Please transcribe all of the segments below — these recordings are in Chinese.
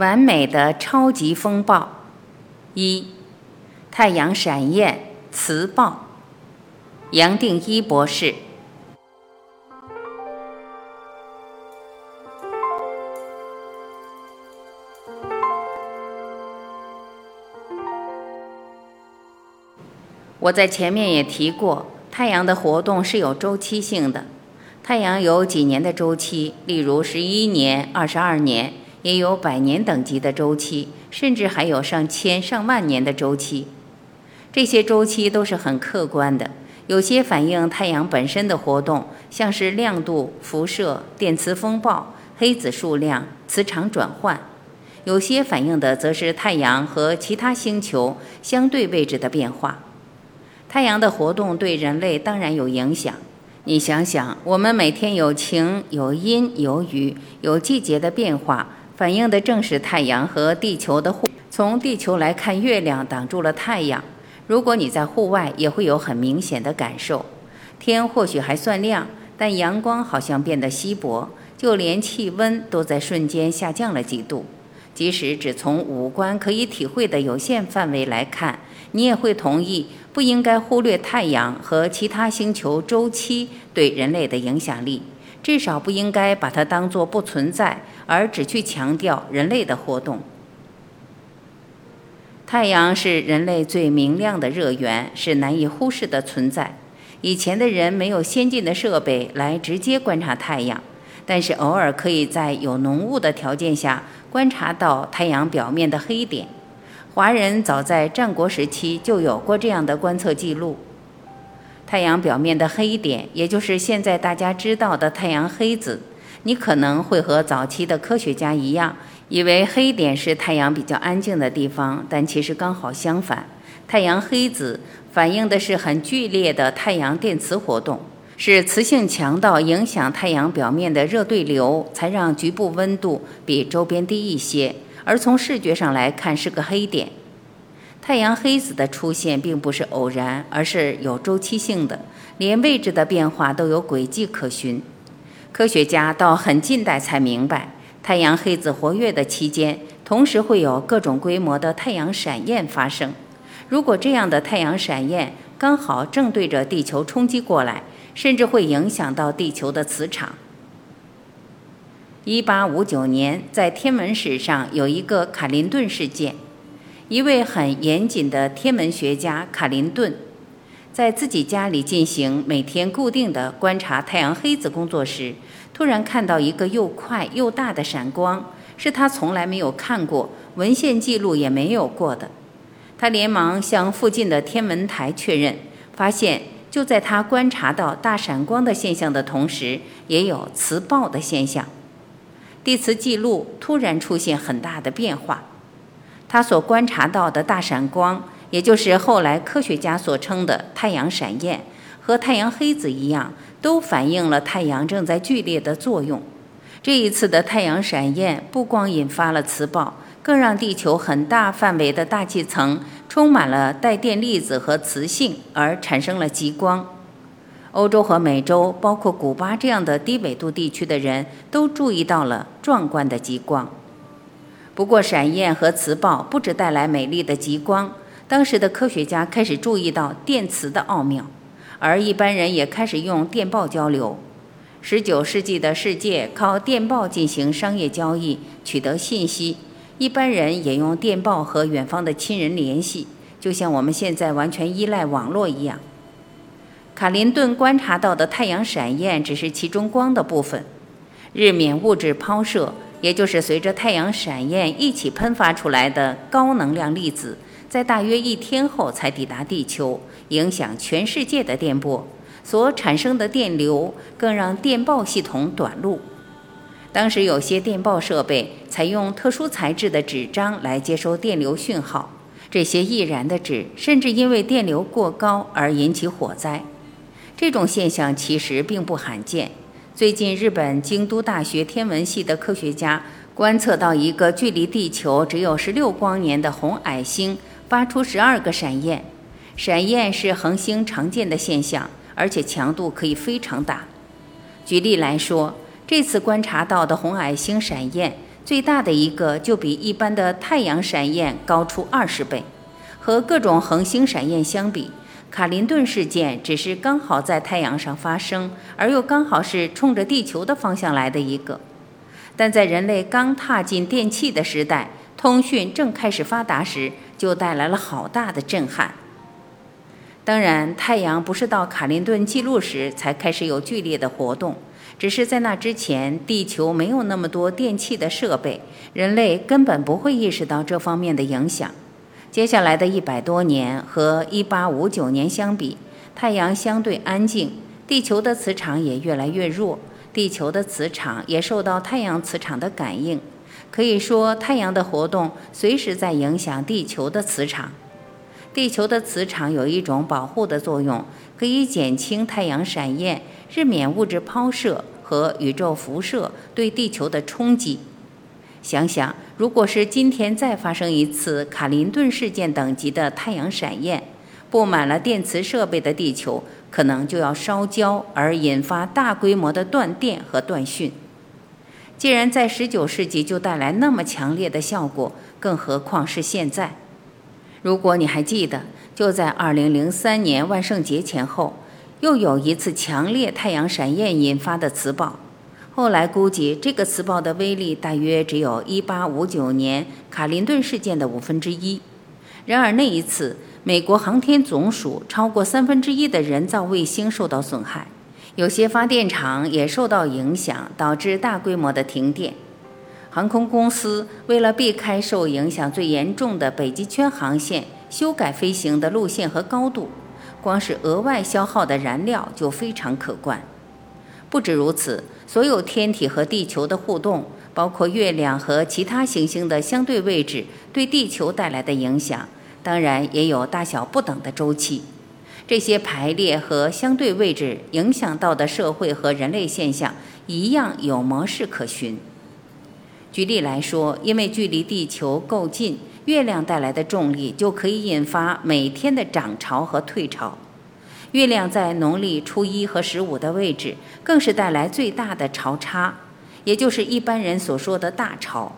完美的超级风暴。一，太阳闪焰磁暴。杨定一博士。我在前面也提过，太阳的活动是有周期性的。太阳有几年的周期，例如十一年、二十二年，也有百年等级的周期，甚至还有上千上万年的周期。这些周期都是很客观的，有些反映太阳本身的活动，像是亮度、辐射、电磁风暴、黑子数量、磁场转换；有些反映的则是太阳和其他星球相对位置的变化。太阳的活动对人类当然有影响。你想想，我们每天有晴有阴有雨，有季节的变化，反映的正是太阳和地球的互。从地球来看，月亮挡住了太阳。如果你在户外，也会有很明显的感受。天或许还算亮，但阳光好像变得稀薄，就连气温都在瞬间下降了几度。即使只从五官可以体会的有限范围来看，你也会同意。不应该忽略太阳和其他星球周期对人类的影响力，至少不应该把它当作不存在，而只去强调人类的活动。太阳是人类最明亮的热源，是难以忽视的存在。以前的人没有先进的设备来直接观察太阳，但是偶尔可以在有浓雾的条件下观察到太阳表面的黑点。华人早在战国时期就有过这样的观测记录。太阳表面的黑点，也就是现在大家知道的太阳黑子，你可能会和早期的科学家一样，以为黑点是太阳比较安静的地方，但其实刚好相反。太阳黑子反映的是很剧烈的太阳电磁活动，是磁性强到影响太阳表面的热对流，才让局部温度比周边低一些。而从视觉上来看，是个黑点。太阳黑子的出现并不是偶然，而是有周期性的，连位置的变化都有轨迹可循。科学家到很近代才明白，太阳黑子活跃的期间，同时会有各种规模的太阳闪焰发生。如果这样的太阳闪焰刚好正对着地球冲击过来，甚至会影响到地球的磁场。一八五九年，在天文史上有一个卡林顿事件。一位很严谨的天文学家卡林顿，在自己家里进行每天固定的观察太阳黑子工作时，突然看到一个又快又大的闪光，是他从来没有看过、文献记录也没有过的。他连忙向附近的天文台确认，发现就在他观察到大闪光的现象的同时，也有磁暴的现象。地磁记录突然出现很大的变化，他所观察到的大闪光，也就是后来科学家所称的太阳闪焰，和太阳黑子一样，都反映了太阳正在剧烈的作用。这一次的太阳闪焰不光引发了磁暴，更让地球很大范围的大气层充满了带电粒子和磁性，而产生了极光。欧洲和美洲，包括古巴这样的低纬度地区的人都注意到了壮观的极光。不过，闪焰和磁暴不只带来美丽的极光，当时的科学家开始注意到电磁的奥妙，而一般人也开始用电报交流。19世纪的世界靠电报进行商业交易、取得信息，一般人也用电报和远方的亲人联系，就像我们现在完全依赖网络一样。卡林顿观察到的太阳闪焰只是其中光的部分，日冕物质抛射，也就是随着太阳闪焰一起喷发出来的高能量粒子，在大约一天后才抵达地球，影响全世界的电波所产生的电流，更让电报系统短路。当时有些电报设备采用特殊材质的纸张来接收电流讯号，这些易燃的纸甚至因为电流过高而引起火灾。这种现象其实并不罕见。最近，日本京都大学天文系的科学家观测到一个距离地球只有十六光年的红矮星发出十二个闪焰。闪焰是恒星常见的现象，而且强度可以非常大。举例来说，这次观察到的红矮星闪焰，最大的一个就比一般的太阳闪焰高出二十倍。和各种恒星闪焰相比，卡林顿事件只是刚好在太阳上发生，而又刚好是冲着地球的方向来的一个。但在人类刚踏进电气的时代，通讯正开始发达时，就带来了好大的震撼。当然，太阳不是到卡林顿记录时才开始有剧烈的活动，只是在那之前，地球没有那么多电气的设备，人类根本不会意识到这方面的影响。接下来的一百多年和1859年相比，太阳相对安静，地球的磁场也越来越弱，地球的磁场也受到太阳磁场的感应。可以说，太阳的活动随时在影响地球的磁场。地球的磁场有一种保护的作用，可以减轻太阳闪焰、日冕物质抛射和宇宙辐射对地球的冲击。想想，如果是今天再发生一次卡林顿事件等级的太阳闪焰，布满了电磁设备的地球可能就要烧焦，而引发大规模的断电和断讯。既然在19世纪就带来那么强烈的效果，更何况是现在？如果你还记得，就在2003年万圣节前后，又有一次强烈太阳闪焰引发的磁暴。后来估计，这个磁暴的威力大约只有一八五九年卡林顿事件的五分之一。然而那一次，美国航天总署超过三分之一的人造卫星受到损害，有些发电厂也受到影响，导致大规模的停电。航空公司为了避开受影响最严重的北极圈航线，修改飞行的路线和高度，光是额外消耗的燃料就非常可观。不止如此。所有天体和地球的互动，包括月亮和其他行星的相对位置对地球带来的影响，当然也有大小不等的周期。这些排列和相对位置影响到的社会和人类现象，一样有模式可循。举例来说，因为距离地球够近，月亮带来的重力就可以引发每天的涨潮和退潮。月亮在农历初一和十五的位置，更是带来最大的潮差，也就是一般人所说的大潮。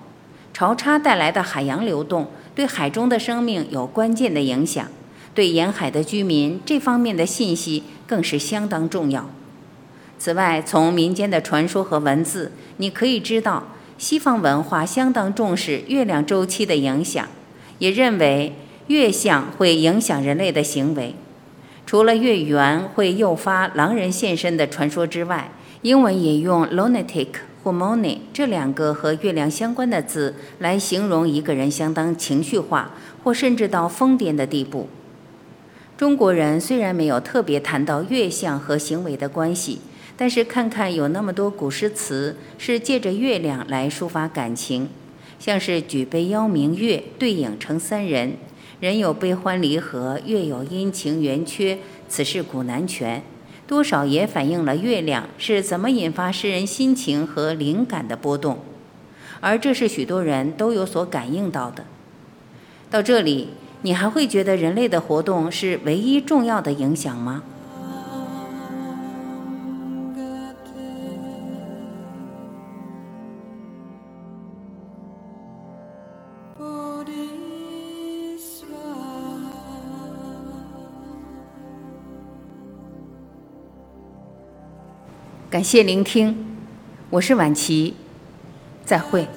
潮差带来的海洋流动，对海中的生命有关键的影响，对沿海的居民这方面的信息更是相当重要。此外，从民间的传说和文字，你可以知道，西方文化相当重视月亮周期的影响，也认为月相会影响人类的行为。除了月圆会诱发狼人现身的传说之外，英文也用 lunatic 或 mony 这两个和月亮相关的字来形容一个人相当情绪化或甚至到疯癫的地步。中国人虽然没有特别谈到月相和行为的关系，但是看看有那么多古诗词是借着月亮来抒发感情，像是举杯邀明月，对影成三人。人有悲欢离合，月有阴晴圆缺，此事古难全，多少也反映了月亮是怎么引发诗人心情和灵感的波动，而这是许多人都有所感应到的。到这里，你还会觉得人类的活动是唯一重要的影响吗？感谢聆听，我是晚琪，再会。